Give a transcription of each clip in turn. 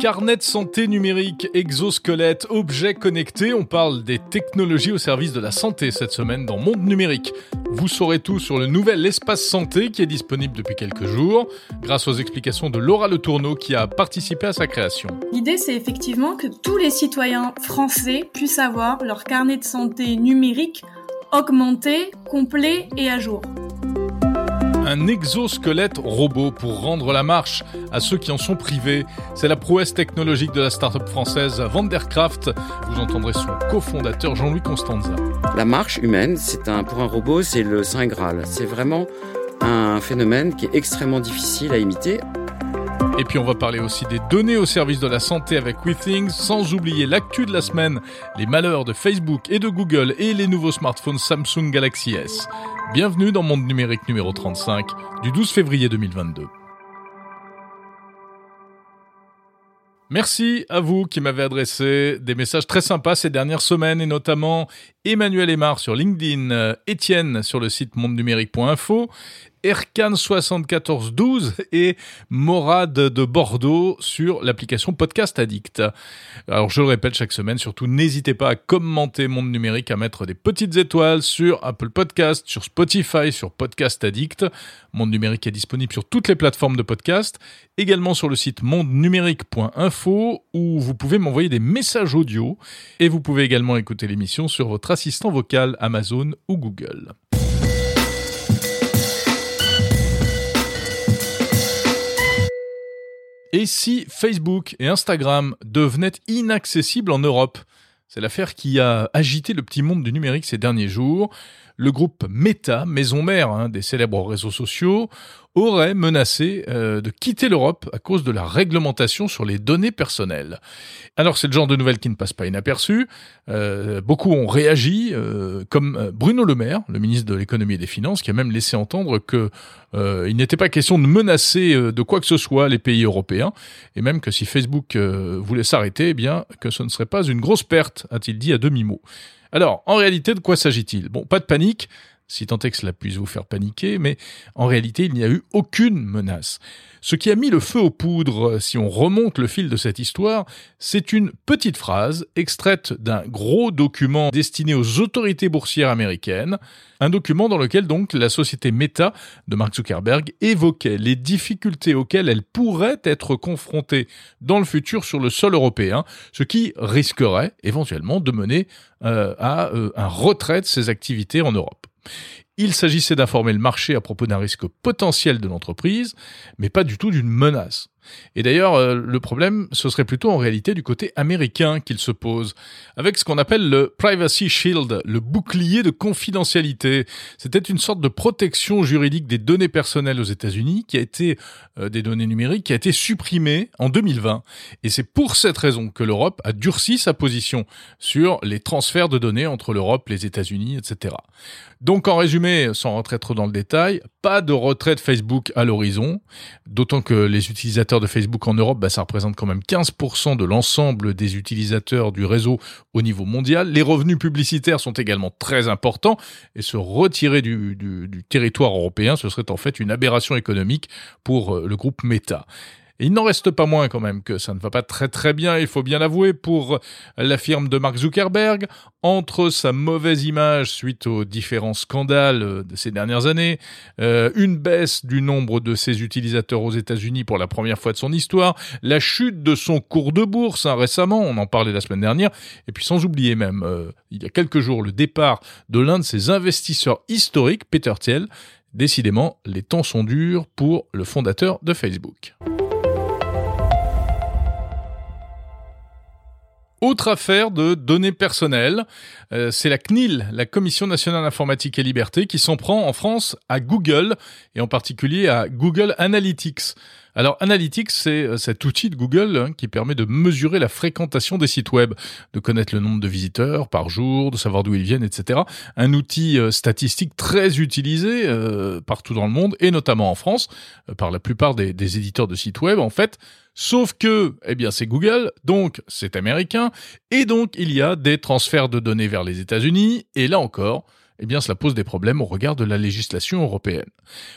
Carnet de santé numérique, exosquelette, objets connectés, on parle des technologies au service de la santé cette semaine dans Monde Numérique. Vous saurez tout sur le nouvel espace santé qui est disponible depuis quelques jours, grâce aux explications de Laura Le Tourneau qui a participé à sa création. L'idée c'est effectivement que tous les citoyens français puissent avoir leur carnet de santé numérique augmenté, complet et à jour un exosquelette robot pour rendre la marche à ceux qui en sont privés. C'est la prouesse technologique de la start-up française Vandercraft. Vous entendrez son cofondateur Jean-Louis Constanza. La marche humaine, c'est un, pour un robot, c'est le Saint Graal. C'est vraiment un phénomène qui est extrêmement difficile à imiter. Et puis on va parler aussi des données au service de la santé avec WeThings, sans oublier l'actu de la semaine, les malheurs de Facebook et de Google et les nouveaux smartphones Samsung Galaxy S. Bienvenue dans Monde Numérique numéro 35 du 12 février 2022. Merci à vous qui m'avez adressé des messages très sympas ces dernières semaines et notamment Emmanuel Aymar sur LinkedIn, Étienne sur le site mondenumérique.info Erkan 7412 et Morad de Bordeaux sur l'application Podcast Addict. Alors je le répète chaque semaine, surtout n'hésitez pas à commenter Monde Numérique, à mettre des petites étoiles sur Apple Podcast, sur Spotify, sur Podcast Addict. Monde Numérique est disponible sur toutes les plateformes de podcast, également sur le site mondenumérique.info où vous pouvez m'envoyer des messages audio et vous pouvez également écouter l'émission sur votre assistant vocal Amazon ou Google. Et si Facebook et Instagram devenaient inaccessibles en Europe? C'est l'affaire qui a agité le petit monde du numérique ces derniers jours. Le groupe Meta, maison mère hein, des célèbres réseaux sociaux, aurait menacé euh, de quitter l'Europe à cause de la réglementation sur les données personnelles. Alors c'est le genre de nouvelles qui ne passe pas inaperçu. Euh, beaucoup ont réagi, euh, comme Bruno Le Maire, le ministre de l'économie et des finances, qui a même laissé entendre que il n'était pas question de menacer de quoi que ce soit les pays européens, et même que si Facebook voulait s'arrêter, eh bien que ce ne serait pas une grosse perte, a-t-il dit à demi-mot. Alors, en réalité, de quoi s'agit-il? Bon, pas de panique, si tant est que cela puisse vous faire paniquer, mais en réalité, il n'y a eu aucune menace. Ce qui a mis le feu aux poudres, si on remonte le fil de cette histoire, c'est une petite phrase extraite d'un gros document destiné aux autorités boursières américaines, un document dans lequel donc la société Meta de Mark Zuckerberg évoquait les difficultés auxquelles elle pourrait être confrontée dans le futur sur le sol européen, ce qui risquerait éventuellement de mener euh, à euh, un retrait de ses activités en Europe. Il s'agissait d'informer le marché à propos d'un risque potentiel de l'entreprise, mais pas du tout d'une menace. Et d'ailleurs, euh, le problème, ce serait plutôt en réalité du côté américain qu'il se pose, avec ce qu'on appelle le Privacy Shield, le bouclier de confidentialité. C'était une sorte de protection juridique des données personnelles aux États-Unis, qui a euh, des données numériques, qui a été supprimée en 2020. Et c'est pour cette raison que l'Europe a durci sa position sur les transferts de données entre l'Europe, les États-Unis, etc. Donc en résumé, sans rentrer trop dans le détail, pas de retrait de Facebook à l'horizon, d'autant que les utilisateurs de Facebook en Europe, bah, ça représente quand même 15% de l'ensemble des utilisateurs du réseau au niveau mondial. Les revenus publicitaires sont également très importants et se retirer du, du territoire européen, ce serait en fait une aberration économique pour euh, le groupe Meta. Et il n'en reste pas moins quand même que ça ne va pas très très bien, il faut bien l'avouer, pour la firme de Mark Zuckerberg. Entre sa mauvaise image suite aux différents scandales de ces dernières années, euh, une baisse du nombre de ses utilisateurs aux États-Unis pour la première fois de son histoire, la chute de son cours de bourse hein, récemment, on en parlait la semaine dernière, et puis sans oublier même, euh, il y a quelques jours, le départ de l'un de ses investisseurs historiques, Peter Thiel. Décidément, les temps sont durs pour le fondateur de Facebook. Autre affaire de données personnelles, euh, c'est la CNIL, la Commission nationale informatique et liberté, qui s'en prend en France à Google et en particulier à Google Analytics. Alors Analytics, c'est euh, cet outil de Google hein, qui permet de mesurer la fréquentation des sites web, de connaître le nombre de visiteurs par jour, de savoir d'où ils viennent, etc. Un outil euh, statistique très utilisé partout dans le monde et notamment en France par la plupart des, des éditeurs de sites web. En fait, Sauf que, eh bien, c'est Google, donc c'est américain, et donc il y a des transferts de données vers les États-Unis, et là encore, eh bien cela pose des problèmes au regard de la législation européenne.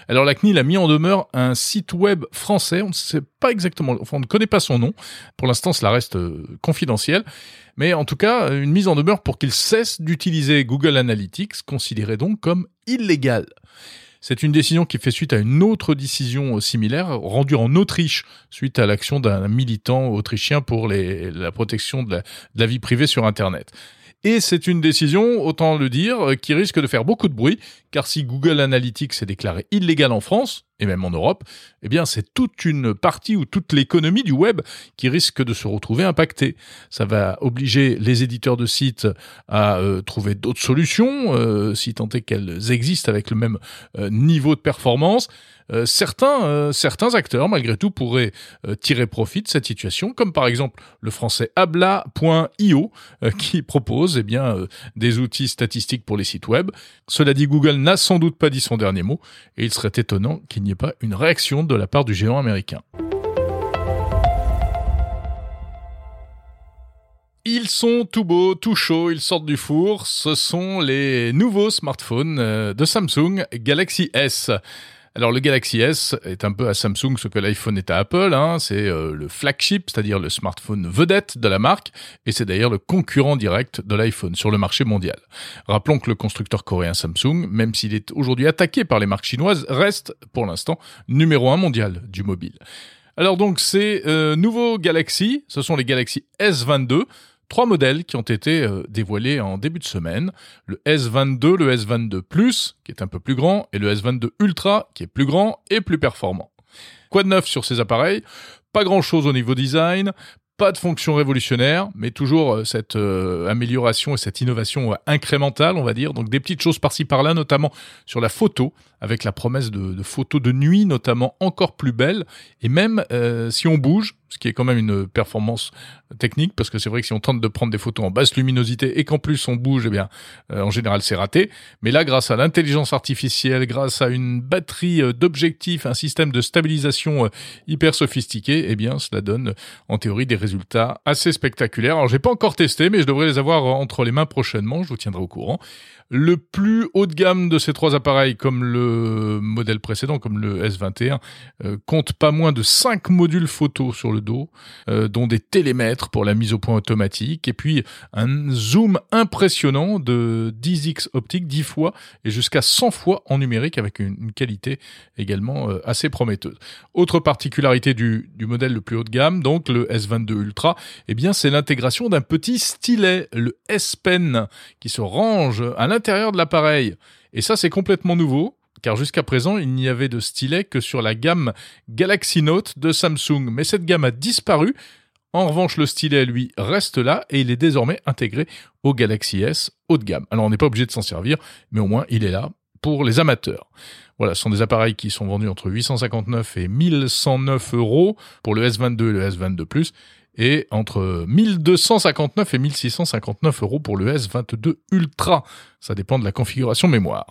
Alors la CNIL a mis en demeure un site web français, on ne sait pas exactement, on ne connaît pas son nom, pour l'instant cela reste euh, confidentiel, mais en tout cas une mise en demeure pour qu'il cesse d'utiliser Google Analytics, considéré donc comme illégal. C'est une décision qui fait suite à une autre décision similaire rendue en Autriche suite à l'action d'un militant autrichien pour la protection de la vie privée sur Internet. Et c'est une décision, autant le dire, qui risque de faire beaucoup de bruit, car si Google Analytics est déclaré illégal en France, et même en Europe, eh bien c'est toute une partie ou toute l'économie du web qui risque de se retrouver impactée. Ça va obliger les éditeurs de sites à euh, trouver d'autres solutions, euh, si tant est qu'elles existent avec le même euh, niveau de performance. Certains, certains acteurs, malgré tout, pourraient tirer profit de cette situation, comme par exemple le français abla.io, qui propose eh bien, des outils statistiques pour les sites web. Cela dit, Google n'a sans doute pas dit son dernier mot, et il serait étonnant qu'il n'y pas une réaction de la part du géant américain. Ils sont tout beaux, tout chauds, ils sortent du four. Ce sont les nouveaux smartphones de Samsung Galaxy S. Alors le Galaxy S est un peu à Samsung ce que l'iPhone est à Apple, hein. c'est euh, le flagship, c'est-à-dire le smartphone vedette de la marque, et c'est d'ailleurs le concurrent direct de l'iPhone sur le marché mondial. Rappelons que le constructeur coréen Samsung, même s'il est aujourd'hui attaqué par les marques chinoises, reste pour l'instant numéro un mondial du mobile. Alors donc ces euh, nouveaux Galaxy, ce sont les Galaxy S22, trois modèles qui ont été euh, dévoilés en début de semaine. Le S22, le S22 Plus, qui est un peu plus grand, et le S22 Ultra, qui est plus grand et plus performant. Quoi de neuf sur ces appareils? Pas grand-chose au niveau design, pas de fonction révolutionnaire, mais toujours euh, cette euh, amélioration et cette innovation incrémentale, on va dire. Donc des petites choses par-ci par-là, notamment sur la photo, avec la promesse de, photos de nuit, notamment encore plus belles. Et même si on bouge, ce qui est quand même une performance technique, parce que c'est vrai que si on tente de prendre des photos en basse luminosité et qu'en plus on bouge, eh bien, euh, en général, c'est raté. Mais là, grâce à l'intelligence artificielle, grâce à une batterie euh, d'objectifs, un système de stabilisation euh, hyper sophistiqué, eh bien, cela donne, en théorie, des résultats assez spectaculaires. Alors, j'ai pas encore testé, mais je devrais les avoir entre les mains prochainement. Je vous tiendrai au courant. Le plus haut de gamme de ces trois appareils, comme le modèle précédent, comme le S21, compte pas moins de 5 modules photo sur le dos, dont des télémètres pour la mise au point automatique, et puis un zoom impressionnant de 10x optique, 10 fois, et jusqu'à 100 fois en numérique, avec une, qualité également euh, assez prometteuse. Autre particularité du, du modèle le plus haut de gamme, donc le S22 Ultra, eh bien c'est l'intégration d'un petit stylet, le S Pen, qui se range à l'intérieur de l'appareil. Et ça, c'est complètement nouveau car jusqu'à présent, il n'y avait de stylet que sur la gamme Galaxy Note de Samsung. Mais cette gamme a disparu en revanche, le stylet, lui, reste là et il est désormais intégré au Galaxy S haut de gamme. Alors, on n'est pas obligé de s'en servir, mais au moins, il est là pour les amateurs. Voilà, ce sont des appareils qui sont vendus entre 859 et 1109 euros pour le S22 et le S22 Plus, et entre 1259 et 1659 euros pour le S22 Ultra. Ça dépend de la configuration mémoire.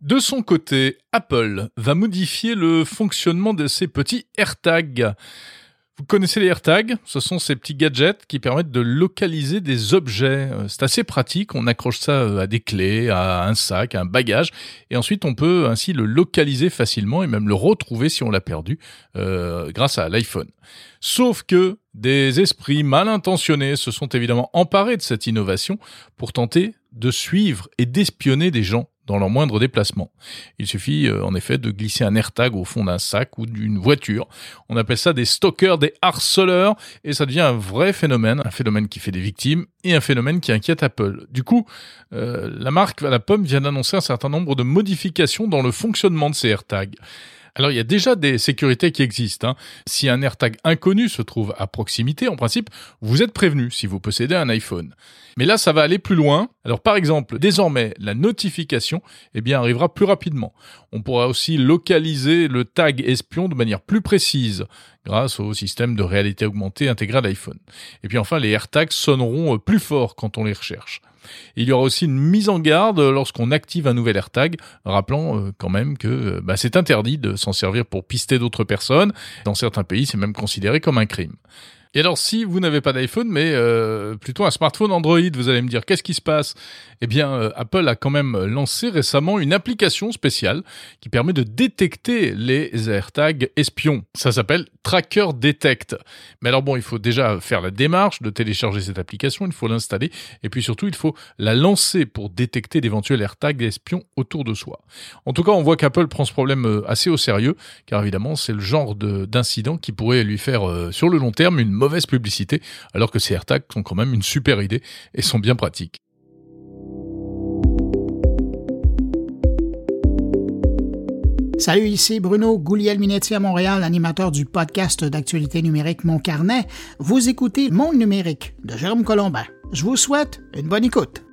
De son côté, Apple va modifier le fonctionnement de ses petits AirTags. Vous connaissez les AirTags? Ce sont ces petits gadgets qui permettent de localiser des objets. Euh, c'est assez pratique, on accroche ça euh, à des clés, à un sac, à un bagage, et ensuite on peut ainsi le localiser facilement et même le retrouver si on l'a perdu euh, grâce à l'iPhone. Sauf que des esprits mal intentionnés se sont évidemment emparés de cette innovation pour tenter de suivre et d'espionner des gens dans leur moindre déplacement. Il suffit euh, en effet de glisser un AirTag au fond d'un sac ou d'une voiture. On appelle ça des stalkers, des harceleurs, et ça devient un vrai phénomène, un phénomène qui fait des victimes et un phénomène qui inquiète Apple. Du coup, euh, la marque la pomme vient d'annoncer un certain nombre de modifications dans le fonctionnement de ces AirTags. Alors il y a déjà des sécurités qui existent. Hein. Si un AirTag inconnu se trouve à proximité, en principe, vous êtes prévenu si vous possédez un iPhone. Mais là, ça va aller plus loin. Alors par exemple, désormais, la notification eh bien, arrivera plus rapidement. On pourra aussi localiser le tag espion de manière plus précise grâce au système de réalité augmentée intégré à l'iPhone. Et puis enfin, les AirTags sonneront plus fort quand on les recherche. Il y aura aussi une mise en garde lorsqu'on active un nouvel AirTag, rappelant euh, quand même que euh, bah, c'est interdit de s'en servir pour pister d'autres personnes. Dans certains pays, c'est même considéré comme un crime. Et alors, si vous n'avez pas d'iPhone, mais euh, plutôt un smartphone Android, vous allez me dire qu'est-ce qui se passe? Eh bien, euh, Apple a quand même lancé récemment une application spéciale qui permet de détecter les AirTags espions. Ça s'appelle Tracker Detect. Mais alors bon, il faut déjà faire la démarche de télécharger cette application, il faut l'installer, et puis surtout, il faut la lancer pour détecter d'éventuels AirTags espions autour de soi. En tout cas, on voit qu'Apple prend ce problème euh, assez au sérieux, car évidemment, c'est le genre d'incident qui pourrait lui faire, sur le long terme, une mauvaise publicité, alors que ces AirTags sont quand même une super idée et sont bien pratiques. Salut, ici Bruno Gouliel-Minetti à Montréal, animateur du podcast d'actualité numérique Mon Carnet. Vous écoutez Monde numérique de Jérôme Colombin. Je vous souhaite une bonne écoute.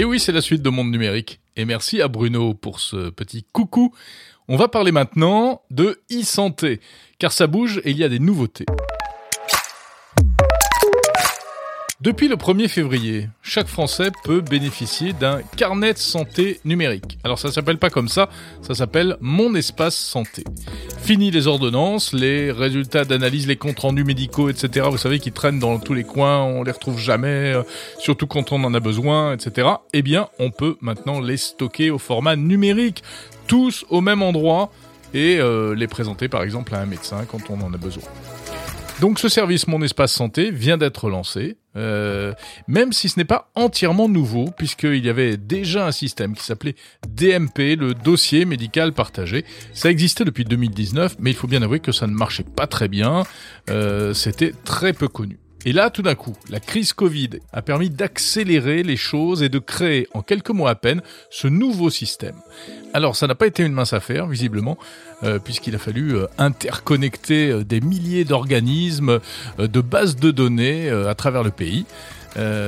Et oui, c'est la suite de Monde Numérique. Et merci à Bruno pour ce petit coucou. On va parler maintenant de e-santé, car ça bouge et il y a des nouveautés. Depuis le 1er février, chaque Français peut bénéficier d'un carnet de santé numérique. Alors ça s'appelle pas comme ça, ça s'appelle Mon espace santé. Fini les ordonnances, les résultats d'analyse, les comptes rendus médicaux, etc. Vous savez qui traînent dans tous les coins, on les retrouve jamais, euh, surtout quand on en a besoin, etc. Eh bien, on peut maintenant les stocker au format numérique, tous au même endroit, et euh, les présenter par exemple à un médecin quand on en a besoin. Donc ce service Mon Espace Santé vient d'être lancé, euh, même si ce n'est pas entièrement nouveau, puisqu'il y avait déjà un système qui s'appelait DMP, le dossier médical partagé. Ça existait depuis 2019, mais il faut bien avouer que ça ne marchait pas très bien, euh, c'était très peu connu. Et là, tout d'un coup, la crise Covid a permis d'accélérer les choses et de créer, en quelques mois à peine, ce nouveau système. Alors, ça n'a pas été une mince affaire, visiblement, euh, puisqu'il a fallu euh, interconnecter euh, des milliers d'organismes, de bases de données à travers le pays.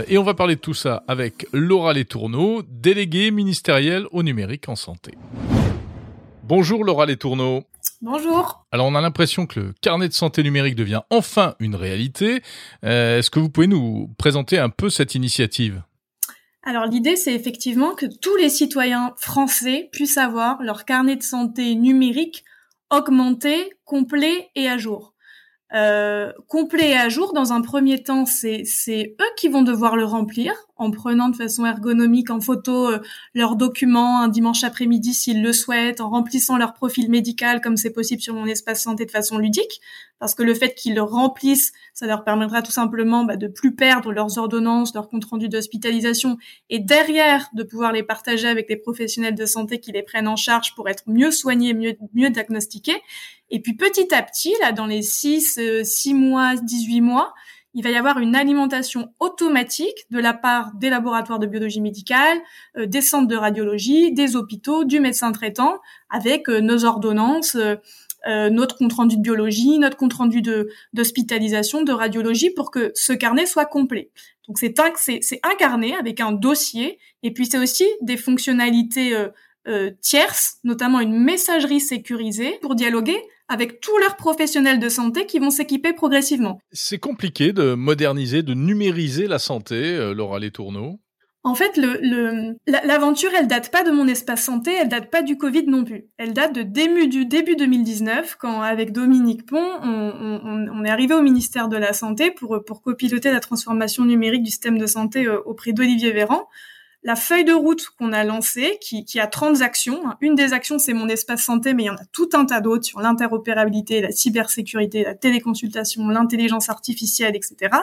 et on va parler de tout ça avec Laura Letourneau, déléguée ministérielle au numérique en santé. Bonjour Laura Letourneau. Bonjour. Alors on a l'impression que le carnet de santé numérique devient enfin une réalité. Euh, est-ce que vous pouvez nous présenter un peu cette initiative? Alors l'idée, c'est effectivement que tous les citoyens français puissent avoir leur carnet de santé numérique augmenté, complet et à jour euh, complet et à jour. Dans un premier temps, c'est eux qui vont devoir le remplir en prenant de façon ergonomique en photo euh, leurs documents un dimanche après-midi s'ils le souhaitent, en remplissant leur profil médical comme c'est possible sur mon espace santé de façon ludique, parce que le fait qu'ils le remplissent, ça leur permettra tout simplement bah, de plus perdre leurs ordonnances, leurs comptes rendus d'hospitalisation, et derrière de pouvoir les partager avec les professionnels de santé qui les prennent en charge pour être mieux soignés, mieux, mieux diagnostiqués. Et puis petit à petit, là, dans les 6, 6 euh, mois, 18 mois, il va y avoir une alimentation automatique de la part des laboratoires de biologie médicale, euh, des centres de radiologie, des hôpitaux, du médecin traitant, avec euh, nos ordonnances, notre compte rendu de biologie, notre compte rendu de d'hospitalisation, de radiologie, pour que ce carnet soit complet. Donc c'est un, c'est, un carnet avec un dossier, et puis c'est aussi des fonctionnalités tierces, notamment une messagerie sécurisée pour dialoguer avec tous leurs professionnels de santé qui vont s'équiper progressivement. C'est compliqué de moderniser, de numériser la santé, euh, Laura Tourneaux. En fait, le, l'aventure, elle date pas de mon espace santé, elle date pas du Covid non plus. Elle date de début, du début 2019, quand avec Dominique Pont, on, est arrivé au ministère de la Santé pour, pour copiloter la transformation numérique du système de santé euh, auprès d'Olivier Véran la feuille de route qu'on a lancée, qui, a 30 actions. Une des actions, c'est mon espace santé, mais il y en a tout un tas d'autres sur l'interopérabilité, la cybersécurité, la téléconsultation, l'intelligence artificielle, etc.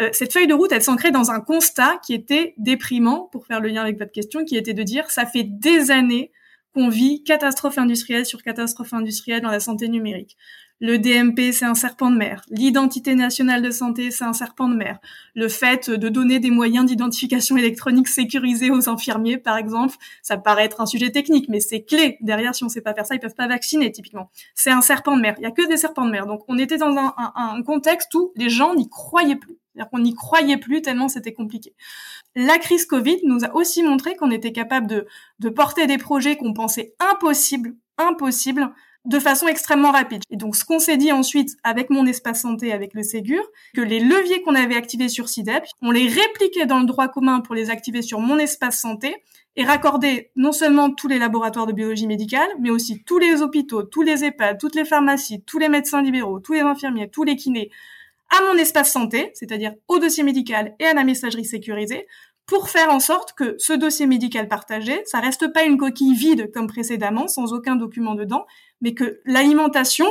Euh, cette feuille de route, elle s'ancrait dans un constat qui était déprimant, pour faire le lien avec votre question, qui était de dire, ça fait des années qu'on vit catastrophe industrielle sur catastrophe industrielle dans la santé numérique. Le DMP, c'est un serpent de mer. L'identité nationale de santé, c'est un serpent de mer. Le fait de donner des moyens d'identification électronique sécurisés aux infirmiers, par exemple, ça paraît être un sujet technique, mais c'est clé. Derrière, si on sait pas faire ça, ils peuvent pas vacciner, typiquement. C'est un serpent de mer. Il y a que des serpents de mer. Donc, on était dans un, un contexte où les gens n'y croyaient plus. C'est-à-dire qu'on n'y croyait plus tellement c'était compliqué. La crise Covid nous a aussi montré qu'on était capable de, de porter des projets qu'on pensait impossibles, impossibles, de façon extrêmement rapide. Et donc, ce qu'on s'est dit ensuite avec mon espace santé, avec le Ségur, que les leviers qu'on avait activés sur CIDEP, on les répliquait dans le droit commun pour les activer sur mon espace santé et raccorder non seulement tous les laboratoires de biologie médicale, mais aussi tous les hôpitaux, tous les EHPAD, toutes les pharmacies, tous les médecins libéraux, tous les infirmiers, tous les kinés, à mon espace santé, c'est-à-dire au dossier médical et à la messagerie sécurisée, pour faire en sorte que ce dossier médical partagé, ça reste pas une coquille vide comme précédemment, sans aucun document dedans, mais que l'alimentation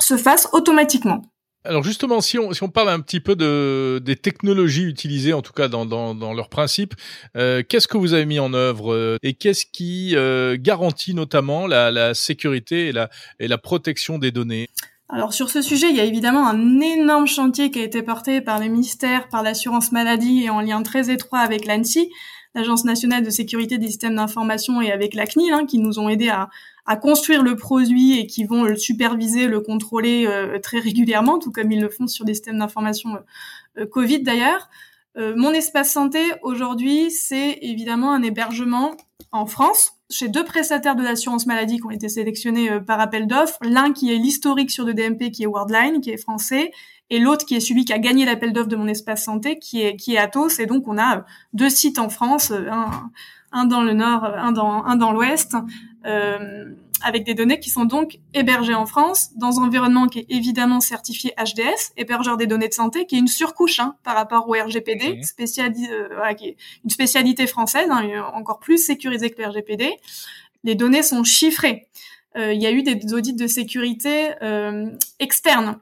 se fasse automatiquement. Alors justement, si on, si on parle un petit peu de, des technologies utilisées, en tout cas dans, dans, dans leurs principes, euh, qu'est-ce que vous avez mis en œuvre euh, et qu'est-ce qui euh, garantit notamment la, la sécurité et la, et la protection des données? Alors sur ce sujet, il y a évidemment un énorme chantier qui a été porté par le ministère, par l'assurance maladie et en lien très étroit avec l'ANSI, l'Agence nationale de sécurité des systèmes d'information et avec la CNIL, hein, qui nous ont aidés à, à, construire le produit et qui vont le superviser, le contrôler euh, très régulièrement, tout comme ils le font sur des systèmes d'information euh, euh, Covid d'ailleurs. mon espace santé aujourd'hui, c'est évidemment un hébergement en France chez deux prestataires de l'assurance maladie qui ont été sélectionnés euh, par appel d'offres. L'un qui est l'historique sur le DMP, qui est Worldline, qui est français, et l'autre qui est celui qui a gagné l'appel d'offres de mon espace santé, qui est qui est Atos. Et donc on a euh, deux sites en France, euh, un, un dans le nord, un dans un dans l'ouest. Euh, avec des données qui sont donc hébergées en France dans un environnement qui est évidemment certifié HDS, hébergeur des données de santé, qui est une surcouche hein, par rapport au RGPD, euh, qui est une spécialité française, hein, encore plus sécurisée que le RGPD. Les données sont chiffrées. Euh, il y a eu des audits de sécurité euh, externes.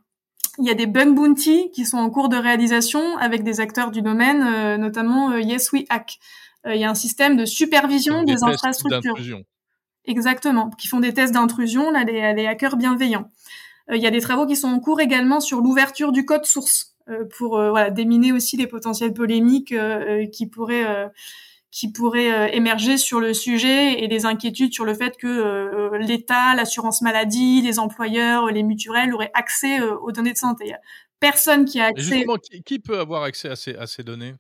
Il y a des bug bounty qui sont en cours de réalisation avec des acteurs du domaine, euh, notamment Yes We Hack. il y a un système de supervision des, des infrastructures. Exactement, qui font des tests d'intrusion, là, les, hackers bienveillants. Euh, il y a des travaux qui sont en cours également sur l'ouverture du code source euh, pour euh, voilà, déminer aussi les potentielles polémiques qui pourraient qui pourraient émerger sur le sujet et des inquiétudes sur le fait que l'État, l'assurance maladie, les employeurs, les mutuelles auraient accès aux données de santé. Personne qui a accès. Justement, qui, peut avoir accès à ces, à ces données?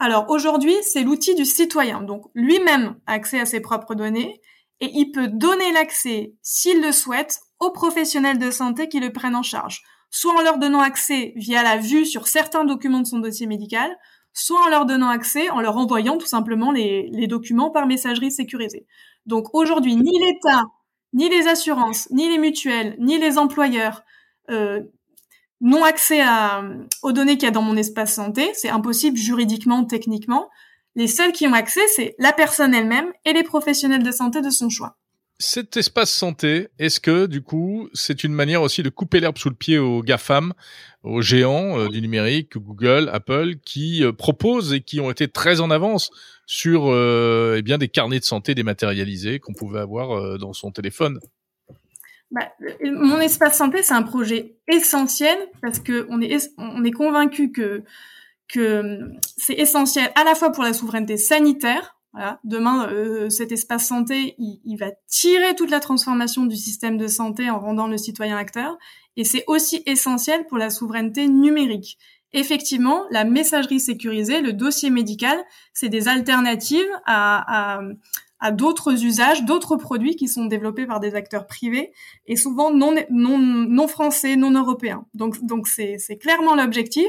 Alors aujourd'hui, c'est l'outil du citoyen. Donc lui-même a accès à ses propres données et il peut donner l'accès, s'il le souhaite, aux professionnels de santé qui le prennent en charge, soit en leur donnant accès via la vue sur certains documents de son dossier médical, soit en leur donnant accès en leur envoyant tout simplement les, documents par messagerie sécurisée. Donc aujourd'hui, ni l'État, ni les assurances, ni les mutuelles, ni les employeurs euh, n'ont accès aux données qu'il y a dans mon espace santé. C'est impossible juridiquement, techniquement. Les seuls qui ont accès, c'est la personne elle-même et les professionnels de santé de son choix. Cet espace santé, est-ce que du coup, c'est une manière aussi de couper l'herbe sous le pied aux GAFAM, aux géants euh, du numérique, Google, Apple, qui euh, proposent et qui ont été très en avance sur euh, eh bien des carnets de santé dématérialisés qu'on pouvait avoir dans son téléphone? Bah, mon espace santé, c'est un projet essentiel parce que on est on est convaincu que que c'est essentiel à la fois pour la souveraineté sanitaire. Voilà, demain, euh, cet espace santé, il, il, va tirer toute la transformation du système de santé en rendant le citoyen acteur, et c'est aussi essentiel pour la souveraineté numérique. Effectivement, la messagerie sécurisée, le dossier médical, c'est des alternatives à, à, à d'autres usages, d'autres produits qui sont développés par des acteurs privés et souvent non, non, non français, non européens. Donc, donc c'est clairement l'objectif.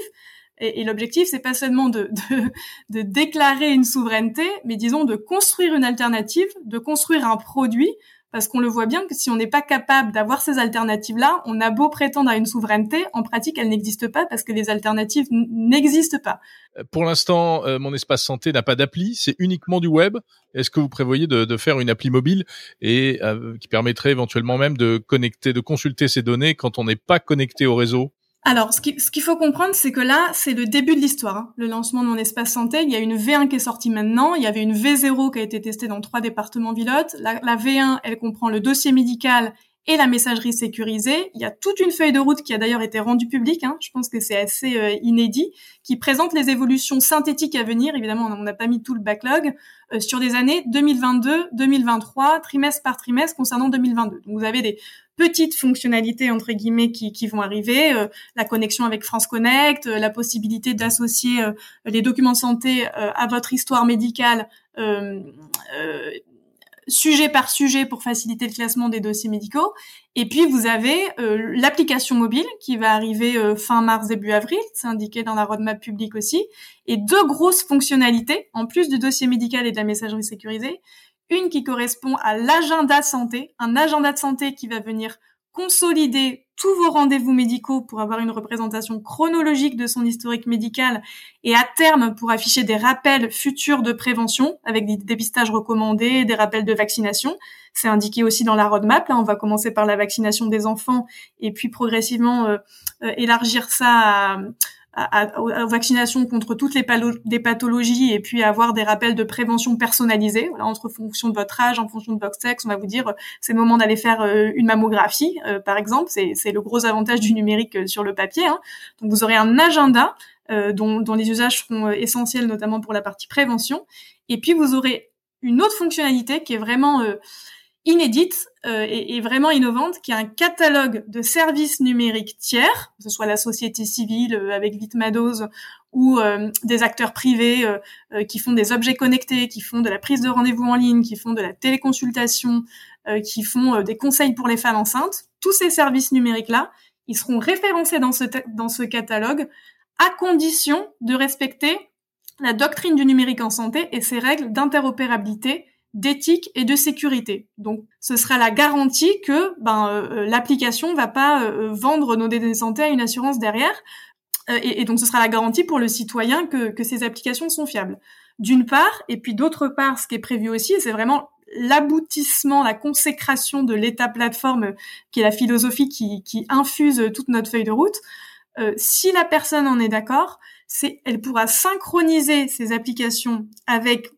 Et, et l'objectif, c'est pas seulement de, de, de, déclarer une souveraineté, mais disons de construire une alternative, de construire un produit, parce qu'on le voit bien que si on n'est pas capable d'avoir ces alternatives-là, on a beau prétendre à une souveraineté, en pratique, elle n'existe pas parce que les alternatives n'existent pas. Euh, pour l'instant, euh, mon espace santé n'a pas d'appli, c'est uniquement du web. Est-ce que vous prévoyez de, de, faire une appli mobile et euh, qui permettrait éventuellement même de connecter, de consulter ces données quand on n'est pas connecté au réseau? Alors, ce qu'il faut comprendre, c'est que là, c'est le début de l'histoire. Hein. Le lancement de mon espace santé, il y a une V1 qui est sortie maintenant, il y avait une V0 qui a été testée dans trois départements pilotes. La, la V1, elle comprend le dossier médical et la messagerie sécurisée. Il y a toute une feuille de route qui a d'ailleurs été rendue publique, hein. je pense que c'est assez euh, inédit, qui présente les évolutions synthétiques à venir. Évidemment, on n'a pas mis tout le backlog euh, sur des années 2022, 2023, trimestre par trimestre concernant 2022. Donc vous avez des petites fonctionnalités entre guillemets qui, vont arriver, euh, la connexion avec France Connect, euh, la possibilité d'associer euh, les documents de santé à votre histoire médicale sujet par sujet pour faciliter le classement des dossiers médicaux. Et puis vous avez l'application mobile qui va arriver fin mars début avril, c'est indiqué dans la roadmap publique aussi, et deux grosses fonctionnalités en plus du dossier médical et de la messagerie sécurisée. Une qui correspond à l'agenda santé, un agenda de santé qui va venir consolider tous vos rendez-vous médicaux pour avoir une représentation chronologique de son historique médical et à terme pour afficher des rappels futurs de prévention avec des dépistages recommandés, des rappels de vaccination. C'est indiqué aussi dans la roadmap. Là, on va commencer par la vaccination des enfants et puis progressivement euh, euh, élargir ça à, à, contre toutes les, des pathologies et puis avoir des rappels de prévention personnalisés. Voilà, entre fonction de votre âge, en fonction de votre sexe, on va vous dire euh, c'est le moment d'aller faire euh, une mammographie, euh, par exemple. C'est le gros avantage du numérique sur le papier. Hein. Donc vous aurez un agenda dont, dont, les usages seront essentiels, notamment pour la partie prévention. Et puis vous aurez une autre fonctionnalité qui est vraiment inédite euh, et, vraiment innovante, qui est un catalogue de services numériques tiers, que ce soit la société civile euh, avec Vitmados ou euh, des acteurs privés qui font des objets connectés, qui font de la prise de rendez-vous en ligne, qui font de la téléconsultation, qui font des conseils pour les femmes enceintes. Tous ces services numériques-là, ils seront référencés dans ce, dans ce catalogue à condition de respecter la doctrine du numérique en santé et ses règles d'interopérabilité d'éthique et de sécurité. Donc, ce sera la garantie que ben, euh, euh, l'application va pas euh, vendre nos données santé à une assurance derrière. Et, donc, ce sera la garantie pour le citoyen que, que ces applications sont fiables. D'une part, et puis d'autre part, ce qui est prévu aussi, c'est vraiment l'aboutissement, la consécration de l'état plateforme, qui est la philosophie qui, qui infuse toute notre feuille de route. si la personne en est d'accord, c'est, elle pourra synchroniser ces applications avec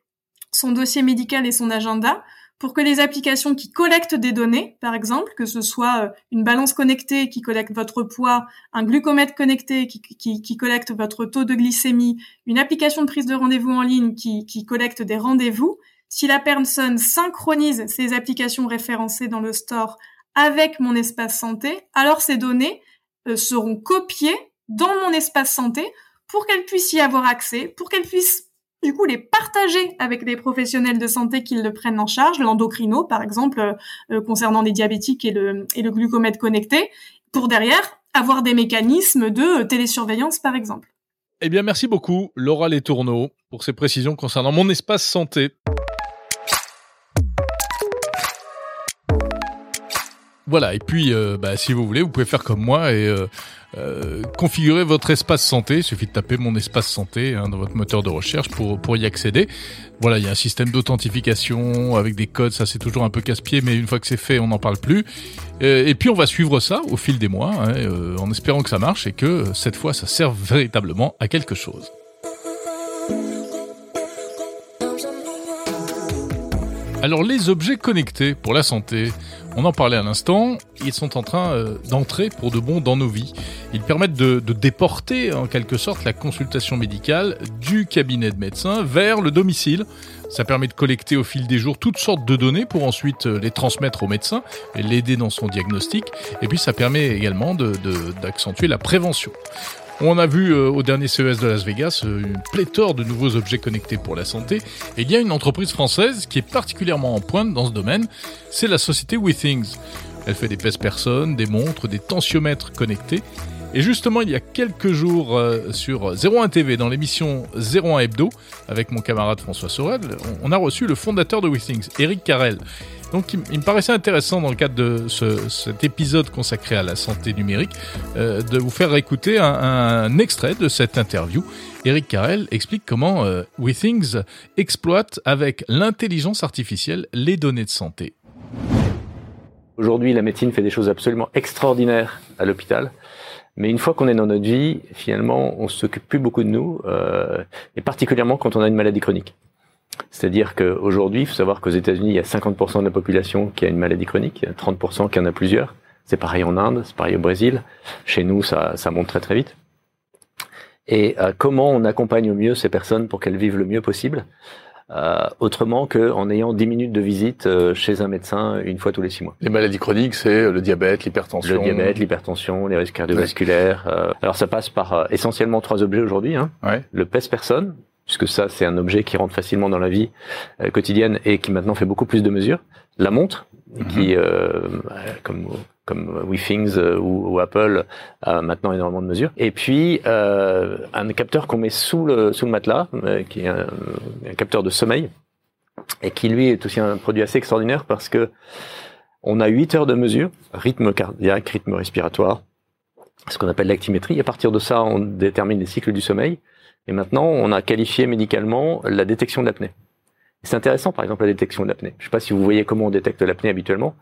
son dossier médical et son agenda pour que les applications qui collectent des données, par exemple, que ce soit euh, une balance connectée qui collecte votre poids, un glucomètre connecté qui, qui, collecte votre taux de glycémie, une application de prise de rendez-vous en ligne qui, qui collecte des rendez-vous, si la personne synchronise ces applications référencées dans le store avec mon espace santé, alors ces données euh, seront copiées dans mon espace santé pour qu'elle puisse y avoir accès, pour qu'elle puisse du coup les partager avec des professionnels de santé qui le prennent en charge, l'endocrino par exemple euh, euh, concernant les diabétiques et le, et le glucomètre connecté, pour derrière avoir des mécanismes de télésurveillance par exemple. Eh bien merci beaucoup Laura Letourneau pour ces précisions concernant mon espace santé. Voilà, et puis euh, bah, si vous voulez, vous pouvez faire comme moi et euh, euh, configurer votre espace santé. Il suffit de taper mon espace santé hein, dans votre moteur de recherche pour, pour y accéder. Voilà, il y a un système d'authentification avec des codes, ça c'est toujours un peu casse-pied, mais une fois que c'est fait, on n'en parle plus. et puis on va suivre ça au fil des mois, hein, en espérant que ça marche et que cette fois ça serve véritablement à quelque chose. Alors les objets connectés pour la santé, on en parlait à l'instant, ils sont en train euh, d'entrer pour de bon dans nos vies. Ils permettent de, déporter en quelque sorte la consultation médicale du cabinet de médecin vers le domicile. Ça permet de collecter au fil des jours toutes sortes de données pour ensuite euh, les transmettre au médecin et l'aider dans son diagnostic. Et puis ça permet également d'accentuer la prévention. On a vu euh, au dernier CES de Las Vegas euh, une pléthore de nouveaux objets connectés pour la santé. Et il y a une entreprise française qui est particulièrement en pointe dans ce domaine, c'est la société WeThings. Elle fait des pèse-personnes, des montres, des tensiomètres connectés. Et justement, il y a quelques jours euh, sur 01 TV, dans l'émission 01 Hebdo, avec mon camarade François Sorel, on, a reçu le fondateur de WeThings, Eric Carrel. Donc il, me paraissait intéressant dans le cadre de cet épisode consacré à la santé numérique euh, de vous faire écouter un, extrait de cette interview. Eric Carrel explique comment euh, exploite avec l'intelligence artificielle les données de santé. Aujourd'hui, la médecine fait des choses absolument extraordinaires à l'hôpital. Mais une fois qu'on est dans notre vie, finalement, on s'occupe plus beaucoup de nous, euh, et particulièrement quand on a une maladie chronique. C'est-à-dire qu'aujourd'hui, il faut savoir qu'aux États-Unis, il y a 50% de la population qui a une maladie chronique, il y a 30% qui en a plusieurs. C'est pareil en Inde, c'est pareil au Brésil. Chez nous, ça, ça monte très très vite. Et euh, comment on accompagne au mieux ces personnes pour qu'elles vivent le mieux possible? Euh, autrement qu'en ayant 10 minutes de visite euh, chez un médecin une fois tous les 6 mois. Les maladies chroniques, c'est le diabète, l'hypertension. Le diabète, l'hypertension, les risques cardiovasculaires. Euh, alors ça passe par essentiellement trois objets aujourd'hui. Hein. Ouais. Le pèse-personne, puisque ça c'est un objet qui rentre facilement dans la vie euh, quotidienne et qui maintenant fait beaucoup plus de mesures. La montre, qui euh, comme comme WeThings ou, ou, Apple maintenant énormément de mesures. Et puis un capteur qu'on met sous le sous le matelas, qui est un, un capteur de sommeil et qui lui est aussi un produit assez extraordinaire parce que on a 8 heures de mesure, rythme cardiaque, rythme respiratoire, ce qu'on appelle l'actimétrie. À partir de ça, on détermine les cycles du sommeil. Et maintenant, on a qualifié médicalement la détection de l'apnée. C'est intéressant, par exemple, la détection de l'apnée. Je ne sais pas si vous voyez comment on détecte l'apnée habituellement.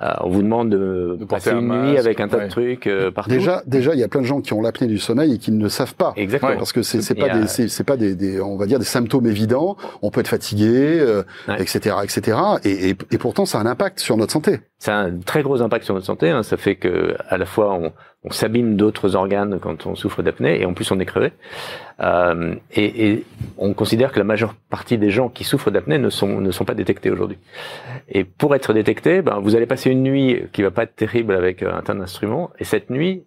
Euh, on vous demande de, de passer une nuit avec un tas de trucs euh, partout. Déjà, déjà, il y a plein de gens qui ont l'apnée du sommeil et qui ne le savent pas. Exactement. Parce que c'est c'est pas des c'est pas des, des, on va dire des symptômes évidents. On peut être fatigué, euh, etc., etc. Et, et, et pourtant, ça a un impact sur notre santé. Ça a un très gros impact sur notre santé. Hein. Ça fait que à la fois on, on s'abîme d'autres organes quand on souffre d'apnée et en plus on est crevé. Euh, et, et, on considère que la majeure partie des gens qui souffrent d'apnée ne sont ne sont pas détectés aujourd'hui. Et pour être détecté, ben, vous allez passer une nuit qui va pas être terrible avec un tas d'instruments, et cette nuit,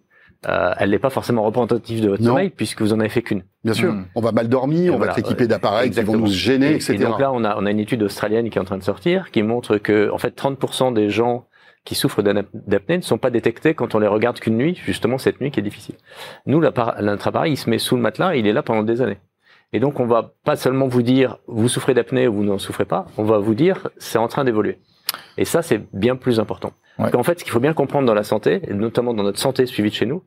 euh, elle n'est pas forcément représentative de votre Non. sommeil puisque vous en avez fait qu'une. Bien sûr, Hmm. on va mal dormir, Et on voilà, va être équipé d'appareils qui vont nous gêner, Et- etc. Et donc là, on a, on a une étude australienne qui est en train de sortir, qui montre que, en fait, 30% des gens qui souffrent d'apnée ne sont pas détectés quand on les regarde qu'une nuit, justement cette nuit qui est difficile. Nous, appareil, il se met sous le matelas, et il est là pendant des années. Et donc, on va pas seulement vous dire, vous souffrez d'apnée ou vous n'en souffrez pas, on va vous dire, c'est en train d'évoluer. Et ça, c'est bien plus important. Parce Ouais. qu'en fait, ce qu'il faut bien comprendre dans la santé, et notamment dans notre santé suivie de chez nous,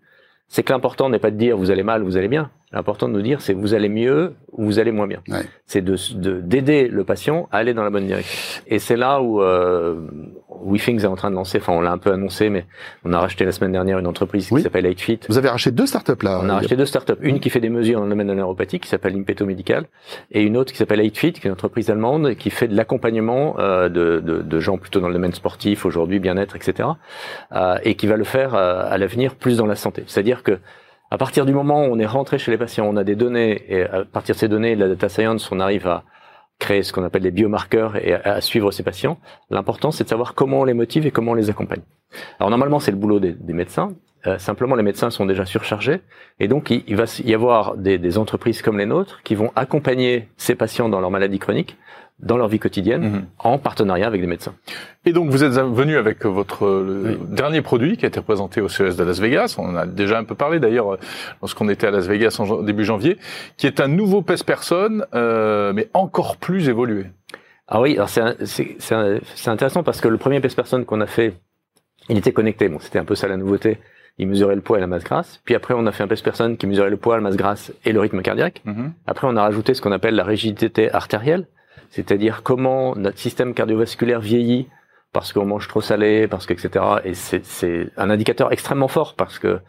c'est que l'important n'est pas de dire vous allez mal, vous allez bien. L'important de nous dire c'est vous allez mieux ou vous allez moins bien. Ouais. C'est de de- d'aider le patient à aller dans la bonne direction. Et c'est là où euh, WeThings est en train de lancer, enfin on l'a un peu annoncé, mais on a racheté la semaine dernière une entreprise Oui. qui s'appelle 8fit. Vous avez racheté deux startups là. On a racheté deux startups, une qui fait des mesures dans le domaine de la neuropathie, qui s'appelle Impeto Medical, et une autre qui s'appelle 8fit, qui est une entreprise allemande qui fait de l'accompagnement euh, de, de, de gens plutôt dans le domaine sportif aujourd'hui, bien-être, etc. euh, et qui va le faire euh, à l'avenir plus dans la santé. C'est-à-dire que à partir du moment où on est rentré chez les patients, on a des données, et à partir de ces données, la data science, on arrive à créer ce qu'on appelle des biomarqueurs et à, suivre ces patients. L'important, c'est de savoir comment on les motive et comment on les accompagne. Alors normalement, c'est le boulot des, médecins. Euh, simplement, les médecins sont déjà surchargés, et donc il, il va y avoir des, des, entreprises comme les nôtres qui vont accompagner ces patients dans leur maladie chronique, dans leur vie quotidienne, Mhm. en partenariat avec des médecins. Et donc vous êtes venu avec votre le Oui. dernier produit qui a été présenté au CES de Las Vegas. On en a déjà un peu parlé d'ailleurs euh, lorsqu'on était à Las Vegas en début janvier, qui est un nouveau pèse-personne, euh, mais encore plus évolué. Ah oui, alors c'est intéressant parce que le premier pèse-personne qu'on a fait, il était connecté. Bon, c'était un peu ça la nouveauté. Il mesurait le poids et la masse grasse. Puis après, on a fait un pèse-personne qui mesurait le poids, la masse grasse et le rythme cardiaque. Mhm. Après, on a rajouté ce qu'on appelle la rigidité artérielle, c'est-à-dire comment notre système cardiovasculaire vieillit parce qu'on mange trop salé, parce que etc. Et c'est un indicateur extrêmement fort parce que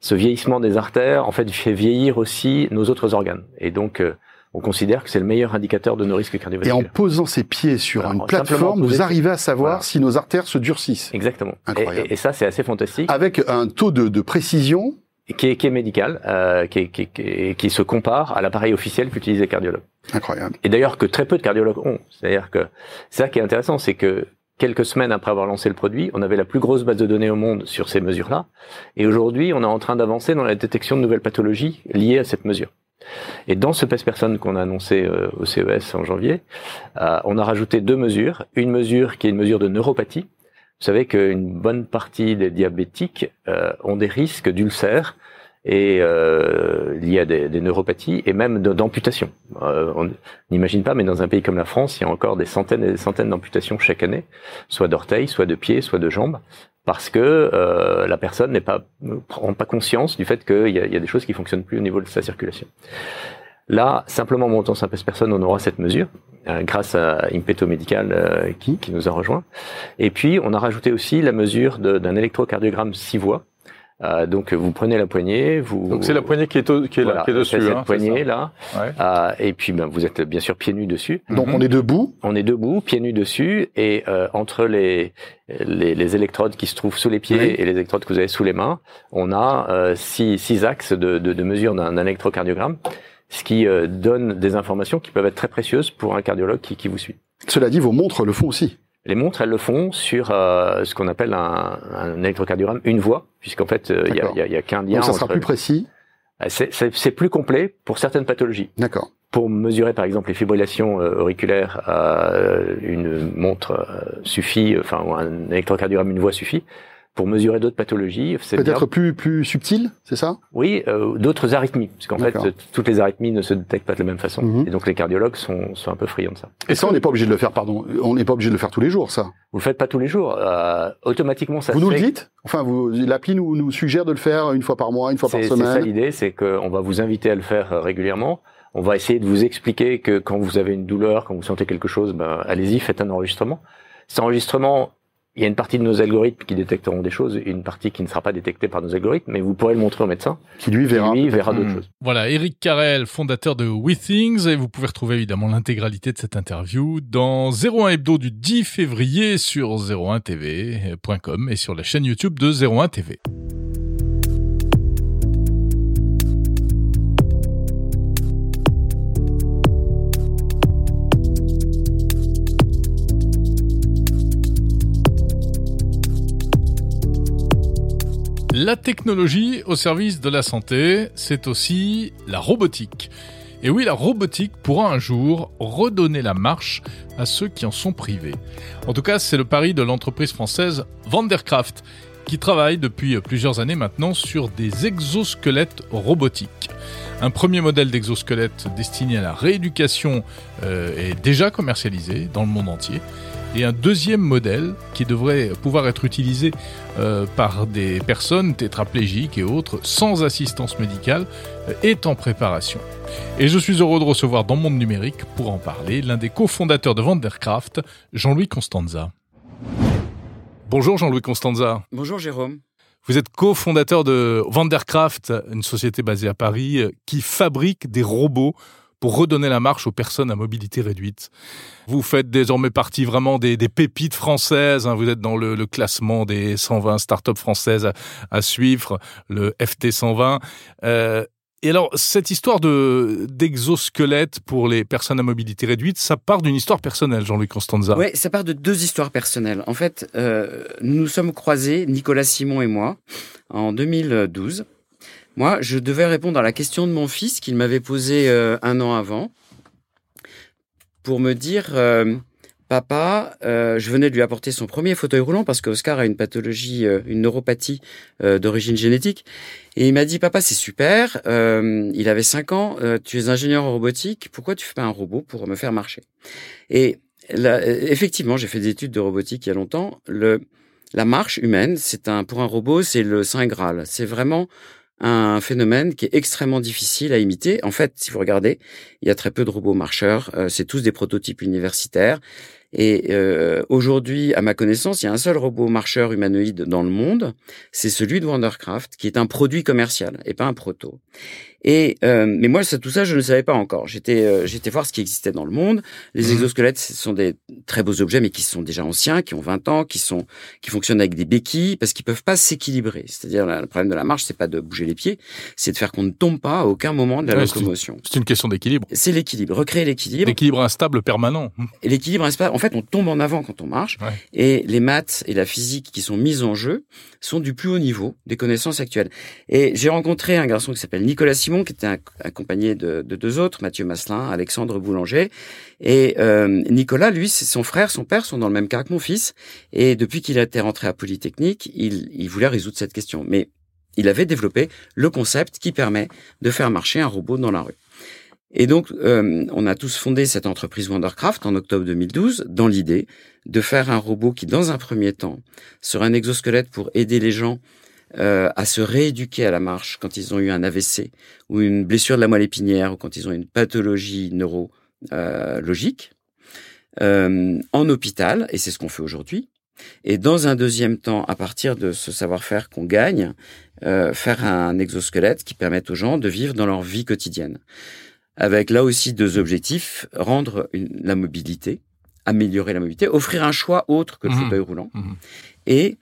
ce vieillissement des artères, en fait, fait vieillir aussi nos autres organes. Et donc, euh, on considère que c'est le meilleur indicateur de nos risques Et cardiovasculaires. en posant ses pieds sur Alors, une plateforme, vous arrivez à savoir Voilà. si nos artères se durcissent. Exactement. Et, Incroyable. et- et ça, c'est assez fantastique. Avec un taux de, de précision. Qui est, qui est médical, euh, qui, est- qui, est- qui, se compare à l'appareil officiel qu'utilisent les cardiologues. Incroyable. Et d'ailleurs que très peu de cardiologues ont. C'est-à-dire que c'est ça qui est intéressant, c'est que quelques semaines après avoir lancé le produit, on avait la plus grosse base de données au monde sur ces mesures-là. Et aujourd'hui, on est en train d'avancer dans la détection de nouvelles pathologies liées à cette mesure. Et dans ce PES-Personne qu'on a annoncé euh, au CES en janvier, euh, on a rajouté deux mesures. Une mesure qui est une mesure de neuropathie. Vous savez qu'une bonne partie des diabétiques euh, ont des risques d'ulcères et euh, liés à des, des neuropathies et même de- d'amputation. Euh, on n'imagine pas, mais dans un pays comme la France, il y a encore des centaines et des centaines d'amputations chaque année, soit d'orteils, soit de pieds, soit de jambes, parce que euh, la personne n'est pas prend pas conscience du fait qu'il y y a des choses qui fonctionnent plus au niveau de sa circulation. Là, simplement en montant sa personne, on aura cette mesure, euh, grâce à Impeto Medical euh, qui, qui nous a rejoint. Et puis, on a rajouté aussi la mesure de- d'un électrocardiogramme six voies. Euh, donc, vous prenez la poignée, vous... Donc c'est la poignée qui est, au- qui est, là, Voilà, qui est dessus. c'est cette hein, c'est poignée là, Ouais. Euh, et puis ben, vous êtes bien sûr pieds nus dessus. Donc Mhm. on est debout. On est debout, pieds nus dessus, et euh, entre les, les les électrodes qui se trouvent sous les pieds Oui. et les électrodes que vous avez sous les mains, on a euh, six, six axes de, de, de mesure d'un d'un électrocardiogramme, ce qui euh, donne des informations qui peuvent être très précieuses pour un cardiologue qui, qui vous suit. Cela dit, vos montres le font aussi. Les montres, elles le font sur euh, ce qu'on appelle un, un électrocardiogramme une voie, puisqu'en fait, euh, il y a, y a- y a qu'un lien Donc ça sera entre- plus précis. C'est- C'est plus complet pour certaines pathologies. D'accord. pour mesurer par exemple les fibrillations euh, auriculaires, euh, une montre suffit, enfin un électrocardiogramme, une voix suffit pour mesurer d'autres pathologies. Peut-être plus plus subtil, c'est ça? Oui, euh, d'autres arythmies, parce qu'en fait, toutes les arythmies ne se détectent pas de la même façon, mhm. et donc les cardiologues sont, sont un peu friands de ça. Et ça, on n'est pas obligé de le faire, pardon, on n'est pas obligé de le faire tous les jours, ça? Vous le faites pas tous les jours, euh, automatiquement ça. Vous nous le dites? Enfin, l'appli nous nous suggère de le faire une fois par mois, une fois par semaine. C'est ça l'idée, c'est qu'on va vous inviter à le faire euh, régulièrement. On va essayer de vous expliquer que quand vous avez une douleur, quand vous sentez quelque chose, ben, allez-y, faites un enregistrement. Cet enregistrement, il y a une partie de nos algorithmes qui détecteront des choses et une partie qui ne sera pas détectée par nos algorithmes, mais vous pourrez le montrer au médecin. Qui lui verra. Qui lui verra d'autres hmm. choses. Voilà, Eric Carrel, fondateur de WeThings, et vous pouvez retrouver évidemment l'intégralité de cette interview dans 01 Hebdo du 10 février sur 01tv.com et sur la chaîne YouTube de 01 La technologie au service de la santé, c'est aussi la robotique. Et oui, la robotique pourra un jour redonner la marche à ceux qui en sont privés. En tout cas, c'est le pari de l'entreprise française Vandercraft, qui travaille depuis plusieurs années maintenant sur des exosquelettes robotiques. Un premier modèle d'exosquelette destiné à la rééducation euh, est déjà commercialisé dans le monde entier et un deuxième modèle qui devrait pouvoir être utilisé euh, par des personnes tétraplégiques et autres sans assistance médicale euh, est en préparation. Et je suis heureux de recevoir dans Monde Numérique pour en parler l'un des cofondateurs de Vandercraft, Jean-Louis Constanza. Bonjour Jean-Louis Constanza. Bonjour Jérôme. Vous êtes cofondateur de Vandercraft, une société basée à Paris euh, qui fabrique des robots pour redonner la marche aux personnes à mobilité réduite. Vous faites désormais partie vraiment des, pépites françaises. Hein. Vous êtes dans le, classement des 120 startups françaises à, suivre, le FT 120. Euh, et alors, cette histoire de d'exosquelette pour les personnes à mobilité réduite, ça part d'une histoire personnelle, Jean-Luc Constanza. Oui, ça part de deux histoires personnelles. En fait, euh, nous nous sommes croisés, Nicolas Simon et moi, en 2012. Moi, je devais répondre à la question de mon fils qu'il m'avait posée euh, un an avant pour me dire euh, Papa, euh, je venais de lui apporter son premier fauteuil roulant parce qu'Oscar a une pathologie, une neuropathie d'origine génétique. Et il m'a dit Papa, c'est super. il avait 5 ans. tu es ingénieur en robotique. Pourquoi tu fais pas un robot pour me faire marcher? Et effectivement, j'ai fait des études de robotique il y a longtemps. La marche humaine, c'est un pour un robot, c'est le saint graal. C'est vraiment un phénomène qui est extrêmement difficile à imiter. En fait, si vous regardez, il y a très peu de robots marcheurs. Euh, c'est tous des prototypes universitaires. Et euh, aujourd'hui, à ma connaissance, il y a un seul robot marcheur humanoïde dans le monde. C'est celui de Wondercraft, qui est un produit commercial et pas un proto. Et euh, mais moi, ça, tout ça, je ne savais pas encore. J'étais euh, j'étais voir ce qui existait dans le monde. Les mmh. exosquelettes, ce sont des très beaux objets, mais qui sont déjà anciens, qui ont 20 ans, qui sont qui fonctionnent avec des béquilles, parce qu'ils peuvent pas s'équilibrer. C'est-à-dire le problème de la marche, c'est pas de bouger les pieds, c'est de faire qu'on ne tombe pas à aucun moment de la locomotion. C'est une question d'équilibre. C'est l'équilibre, recréer l'équilibre. L'équilibre instable permanent. Et l'équilibre instable, en fait, on tombe en avant quand on marche. Et les maths et la physique qui sont mises en jeu sont du plus haut niveau des connaissances actuelles. Et j'ai rencontré un garçon qui s'appelle Nicolas Simon qui était accompagné de, deux autres, Mathieu Masselin, Alexandre Boulanger. Et euh, Nicolas, lui, son frère, son père sont dans le même cas que mon fils. Et depuis qu'il était rentré à Polytechnique, il, il voulait résoudre cette question. Mais il avait développé le concept qui permet de faire marcher un robot dans la rue. Et donc, euh, on a tous fondé cette entreprise Wondercraft en octobre 2012 dans l'idée de faire un robot qui, dans un premier temps, serait un exosquelette pour aider les gens euh, à se rééduquer à la marche quand ils ont eu un AVC ou une blessure de la moelle épinière ou quand ils ont une pathologie neurologique euh, en hôpital, et c'est ce qu'on fait aujourd'hui. Et dans un deuxième temps, à partir de ce savoir-faire qu'on gagne, euh, faire un exosquelette qui permette aux gens de vivre dans leur vie quotidienne. Avec là aussi deux objectifs, rendre la mobilité, améliorer la mobilité, offrir un choix autre que le mmh. fauteuil roulant, mmh. et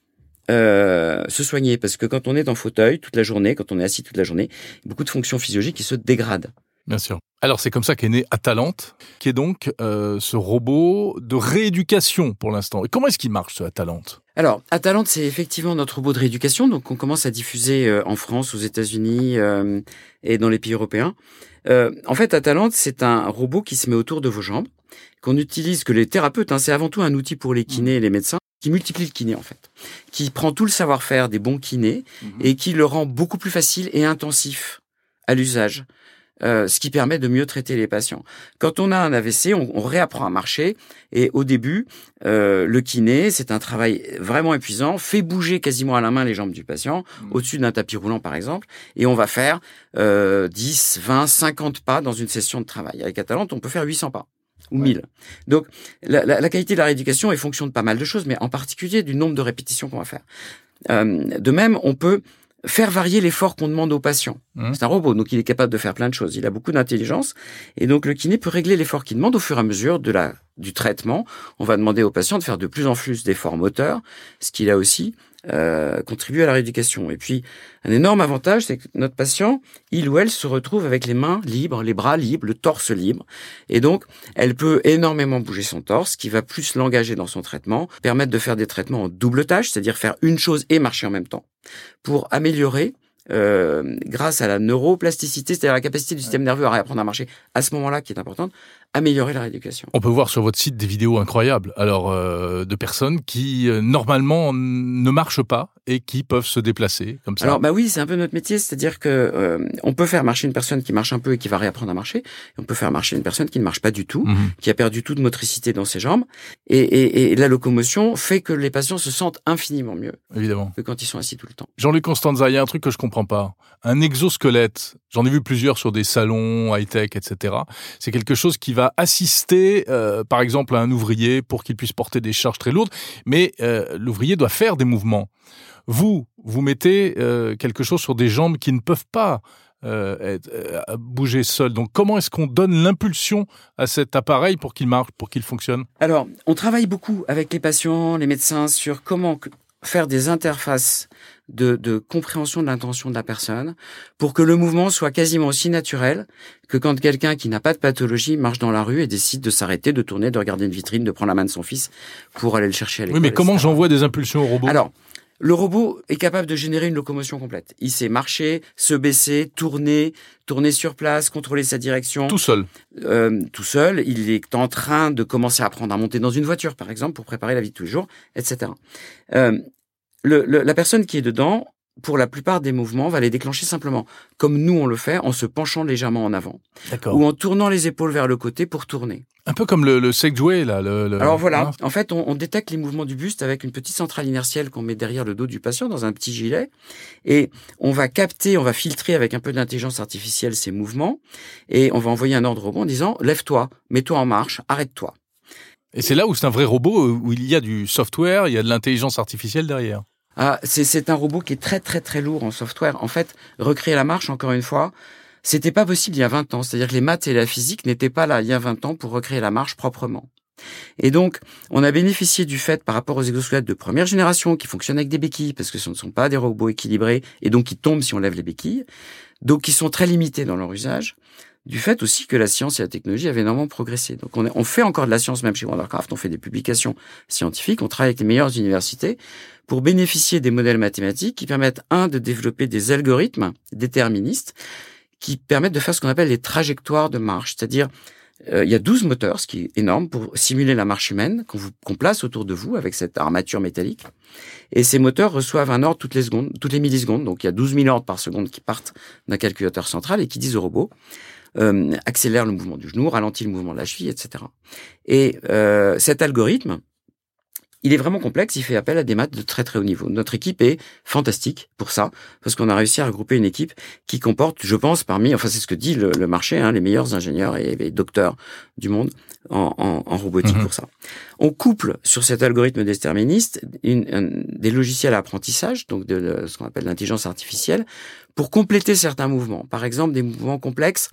euh, se soigner parce que quand on est en fauteuil toute la journée, quand on est assis toute la journée, beaucoup de fonctions physiologiques qui se dégradent. Bien sûr. Alors c'est comme ça qu'est né Atalante, qui est donc euh, ce robot de rééducation pour l'instant. Et comment est-ce qu'il marche ce Atalante? Alors, Atalante, c'est effectivement notre robot de rééducation, donc on commence à diffuser euh, en France, aux États-Unis et dans les pays européens. Euh, en fait, Atalante, c'est un robot qui se met autour de vos jambes, qu'on utilise, que les thérapeutes, hein, c'est avant tout un outil pour les kinés et les médecins, qui multiplie le kiné en fait, qui prend tout le savoir-faire des bons kinés mhm. et qui le rend beaucoup plus facile et intensif à l'usage. Euh, ce qui permet de mieux traiter les patients. Quand on a un AVC, on, réapprend à marcher et au début, euh, le kiné, c'est un travail vraiment épuisant, fait bouger quasiment à la main les jambes du patient, mmh. au-dessus d'un tapis roulant par exemple, et on va faire euh, 10, 20, 50 pas dans une session de travail. Avec Atalante, on peut faire 800 pas ou 1000. Donc la, la, la, qualité de la rééducation est fonction de pas mal de choses, mais en particulier du nombre de répétitions qu'on va faire. Euh, de même, on peut faire varier l'effort qu'on demande au patient. Mmh. C'est un robot, donc il est capable de faire plein de choses. Il a beaucoup d'intelligence. Et donc le kiné peut régler l'effort qu'il demande au fur et à mesure de la, du traitement. On va demander au patient de faire de plus en plus d'efforts moteurs, ce qu'il a aussi euh, contribué à la rééducation. Et puis, un énorme avantage, c'est que notre patient, il ou elle se retrouve avec les mains libres, les bras libres, le torse libre. Et donc, elle peut énormément bouger son torse, qui va plus l'engager dans son traitement, permettre de faire des traitements en double tâche, c'est-à-dire faire une chose et marcher en même temps, pour améliorer euh, grâce à la neuroplasticité, c'est-à-dire la capacité du système nerveux à réapprendre à marcher à ce moment-là qui est importante, améliorer la rééducation. On peut voir sur votre site des vidéos incroyables, alors euh, de personnes qui euh, normalement ne marchent pas et qui peuvent se déplacer comme ça. Alors bah oui, c'est un peu notre métier, c'est-à-dire que euh, on peut faire marcher une personne qui marche un peu et qui va réapprendre à marcher, et on peut faire marcher une personne qui ne marche pas du tout, mhm. qui a perdu toute motricité dans ses jambes, et, et, et, la locomotion fait que les patients se sentent infiniment mieux. Évidemment. Que quand ils sont assis tout le temps. Jean-Luc Constanza, il y a un truc que je comprends pas. Un exosquelette, j'en ai vu plusieurs sur des salons high-tech, etc. C'est quelque chose qui va assister, euh, par exemple, à un ouvrier pour qu'il puisse porter des charges très lourdes, mais euh, l'ouvrier doit faire des mouvements. Vous, vous mettez euh, quelque chose sur des jambes qui ne peuvent pas bouger seules. Donc, comment est-ce qu'on donne l'impulsion à cet appareil pour qu'il marche, pour qu'il fonctionne? Alors, on travaille beaucoup avec les patients, les médecins sur comment faire des interfaces de, de compréhension de l'intention de la personne pour que le mouvement soit quasiment aussi naturel que quand quelqu'un qui n'a pas de pathologie marche dans la rue et décide de s'arrêter, de tourner, de regarder une vitrine, de prendre la main de son fils pour aller le chercher à l'école. Oui, mais comment j'envoie des impulsions au robot? Alors, le robot est capable de générer une locomotion complète. Il sait marcher, se baisser, tourner, tourner sur place, contrôler sa direction. Tout seul. Euh, tout seul. Il est en train de commencer à apprendre à monter dans une voiture, par exemple, pour préparer la vie de tous les jours, etc. Euh, le, la personne qui est dedans, pour la plupart des mouvements, va les déclencher simplement, comme nous on le fait, en se penchant légèrement en avant, ou en tournant les épaules vers le côté pour tourner. Un peu comme le, le Segway là. Le, Alors voilà, hein en fait, on, on, détecte les mouvements du buste avec une petite centrale inertielle qu'on met derrière le dos du patient dans un petit gilet, et on va capter, on va filtrer avec un peu d'intelligence artificielle ces mouvements, et on va envoyer un ordre au robot en disant lève-toi, mets-toi en marche, arrête-toi. Et c'est là où c'est un vrai robot, où il y a du software, il y a de l'intelligence artificielle derrière. Ah, c'est un robot qui est très très très lourd en software. En fait, recréer la marche, encore une fois, c'était pas possible il y a 20 ans. C'est-à-dire que les maths et la physique n'étaient pas là il y a 20 ans pour recréer la marche proprement. Et donc, on a bénéficié du fait par rapport aux exosquelettes de première génération qui fonctionnent avec des béquilles parce que ce ne sont pas des robots équilibrés et donc qui tombent si on lève les béquilles, donc qui sont très limités dans leur usage du fait aussi que la science et la technologie avaient énormément progressé. Donc on, on fait encore de la science même chez Wondercraft, on fait des publications scientifiques, on travaille avec les meilleures universités pour bénéficier des modèles mathématiques qui permettent, un, de développer des algorithmes déterministes qui permettent de faire ce qu'on appelle les trajectoires de marche, c'est-à-dire euh, il y a 12 moteurs, ce qui est énorme, pour simuler la marche humaine qu'on place autour de vous avec cette armature métallique. Et ces moteurs reçoivent un ordre toutes les secondes, toutes les millisecondes. Donc il y a 12 000 ordres par seconde qui partent d'un calculateur central et qui disent au robot accélère le mouvement du genou, ralentit le mouvement de la cheville, etc. Et euh, cet algorithme, il est vraiment complexe, il fait appel à des maths de très très haut niveau. Notre équipe est fantastique pour ça, parce qu'on a réussi à regrouper une équipe qui comporte, je pense, parmi, enfin c'est ce que dit le, marché, hein, les meilleurs ingénieurs et, docteurs du monde en, robotique mhm. pour ça. On couple sur cet algorithme déterministe une, des logiciels à apprentissage, donc de ce qu'on appelle l'intelligence artificielle, pour compléter certains mouvements. Par exemple, des mouvements complexes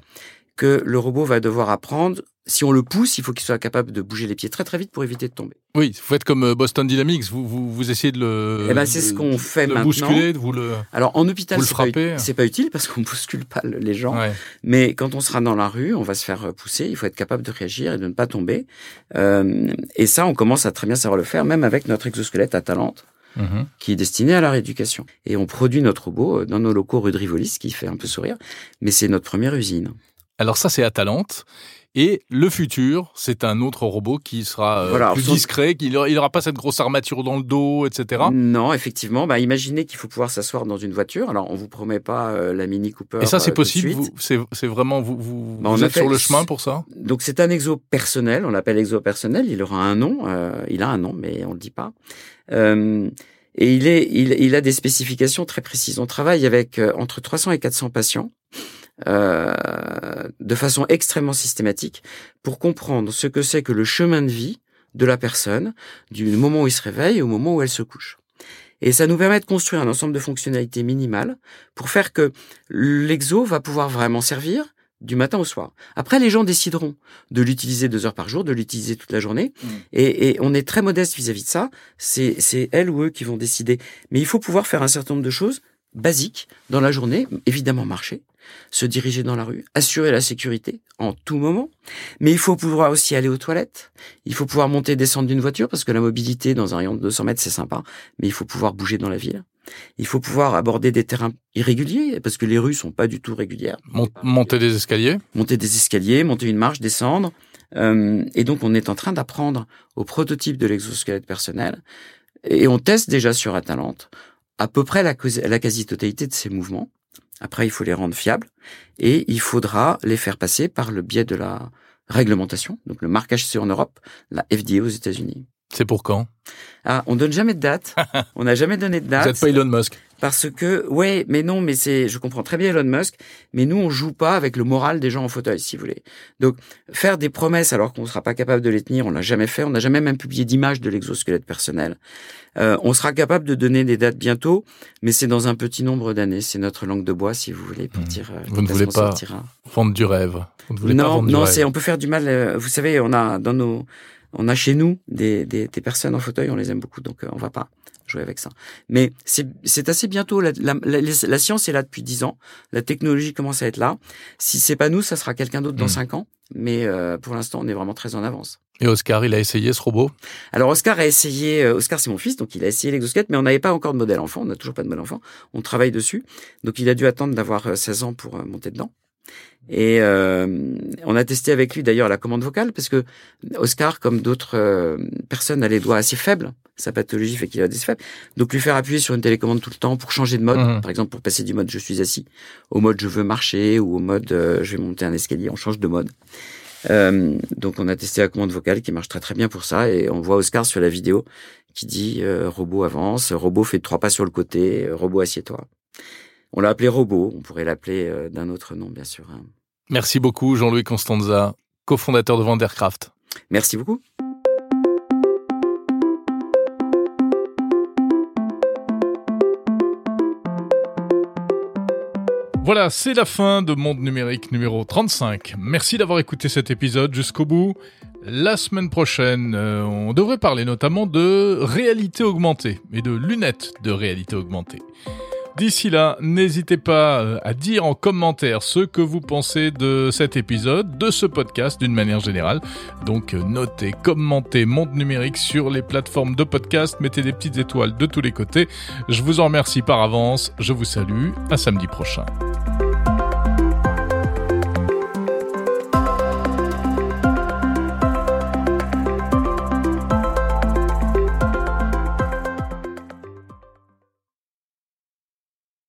que le robot va devoir apprendre. Si on le pousse, il faut qu'il soit capable de bouger les pieds très très vite pour éviter de tomber. Oui, vous faites comme euh, Boston Dynamics, vous, vous, vous essayez de le. Eh ben, c'est ce qu'on fait de maintenant. bousculer, de vous le. Alors en hôpital, c'est pas, pas, utile parce qu'on bouscule pas les gens. Mais quand on sera dans la rue, on va se faire pousser. Il faut être capable de réagir et de ne pas tomber. Euh, et ça, on commence à très bien savoir le faire, même avec notre exosquelette à Talente. Mhm. qui est destiné à la rééducation. Et on produit notre robot dans nos locaux rue de Rivoli, ce qui fait un peu sourire, mais c'est notre première usine. Alors ça, c'est Atalante. Et le futur, c'est un autre robot qui sera euh, plus discret, qui il n'aura pas cette grosse armature dans le dos, etc. Non, effectivement. Bah, imaginez qu'il faut pouvoir s'asseoir dans une voiture. Alors, on vous promet pas euh, la Mini Cooper. Et ça, c'est euh, possible. C'est vraiment vous, vous, bah, êtes sur le chemin pour ça? Donc, c'est un exo personnel. On l'appelle exo personnel. Il aura un nom. il a un nom, mais on le dit pas. et il est, il, il a des spécifications très précises. On travaille avec entre 300 et 400 patients euh, de façon extrêmement systématique pour comprendre ce que c'est que le chemin de vie de la personne du moment où il se réveille au moment où elle se couche. Et ça nous permet de construire un ensemble de fonctionnalités minimales pour faire que l'exo va pouvoir vraiment servir du matin au soir. Après, les gens décideront de l'utiliser deux heures par jour, de l'utiliser toute la journée. Mmh. Et, et, on est très modeste vis-à-vis de ça. C'est elles ou eux qui vont décider. Mais il faut pouvoir faire un certain nombre de choses basiques dans la journée. Évidemment, marcher se diriger dans la rue, assurer la sécurité en tout moment. Mais il faut pouvoir aussi aller aux toilettes. Il faut pouvoir monter et descendre d'une voiture parce que la mobilité dans un rayon de 200 mètres, c'est sympa. Mais il faut pouvoir bouger dans la ville. Il faut pouvoir aborder des terrains irréguliers parce que les rues sont pas du tout régulières. monter des escaliers. Monter des escaliers, monter une marche, descendre. Euh, et donc, on est en train d'apprendre au prototype de l'exosquelette personnel. Et on teste déjà sur Atalante à peu près la quasi-totalité de ces mouvements. Après, il faut les rendre fiables et il faudra les faire passer par le biais de la réglementation, donc le marquage en Europe, la FDA aux États-Unis. C'est pour quand? Ah, on donne jamais de date. on n'a jamais donné de date. Vous n'êtes pas Elon Musk parce que ouais, mais non, mais c'est, je comprends très bien Elon Musk, mais nous on joue pas avec le moral des gens en fauteuil, si vous voulez. Donc faire des promesses alors qu'on ne sera pas capable de les tenir, on l'a jamais fait, on n'a jamais même publié d'image de l'exosquelette personnel. Euh, on sera capable de donner des dates bientôt, mais c'est dans un petit nombre d'années. C'est notre langue de bois, si vous voulez, pour hmm. dire. Euh, vous ne voulez pas vendre du rêve. Vous ne voulez non, pas vendre non, c'est on peut faire du mal. Euh, vous savez, on a dans nos, on a chez nous des, des, des personnes en fauteuil, on les aime beaucoup, donc on va pas jouer avec ça. Mais c'est assez bientôt. La, la, la, science est là depuis dix ans. La technologie commence à être là. Si c'est pas nous, ça sera quelqu'un d'autre dans hmm. cinq ans. Mais euh, pour l'instant, on est vraiment très en avance. Et Oscar, il a essayé ce robot? Alors Oscar a essayé. Euh, Oscar, c'est mon fils, donc il a essayé l'exosquelette, mais on n'avait pas encore de modèle enfant. On n'a toujours pas de modèle enfant. On travaille dessus, donc il a dû attendre d'avoir 16 euh, ans pour monter dedans. Et euh, on a testé avec lui d'ailleurs la commande vocale parce que Oscar, comme d'autres euh, personnes, a les doigts assez faibles. Sa pathologie fait qu'il a des faibles. Donc lui faire appuyer sur une télécommande tout le temps pour changer de mode, mhm. par exemple pour passer du mode je suis assis au mode je veux marcher ou au mode euh, je vais monter un escalier, on change de mode. donc on a testé la commande vocale qui marche très très bien pour ça et on voit Oscar sur la vidéo qui dit robot avance, robot fait trois pas sur le côté, robot assieds-toi. On l'a appelé robot, on pourrait l'appeler euh, d'un autre nom, bien sûr. Hein. Merci beaucoup, Jean-Louis Constanza, cofondateur de Vandercraft. Merci beaucoup. Voilà, c'est la fin de Monde Numérique numéro 35. Merci d'avoir écouté cet épisode jusqu'au bout. La semaine prochaine, euh, on devrait parler notamment de réalité augmentée et de lunettes de réalité augmentée. D'ici là, n'hésitez pas euh, à dire en commentaire ce que vous pensez de cet épisode, de ce podcast d'une manière générale. Donc euh, notez, commentez Monde Numérique sur les plateformes de podcast, mettez des petites étoiles de tous les côtés. Je vous en remercie par avance, je vous salue, à samedi prochain.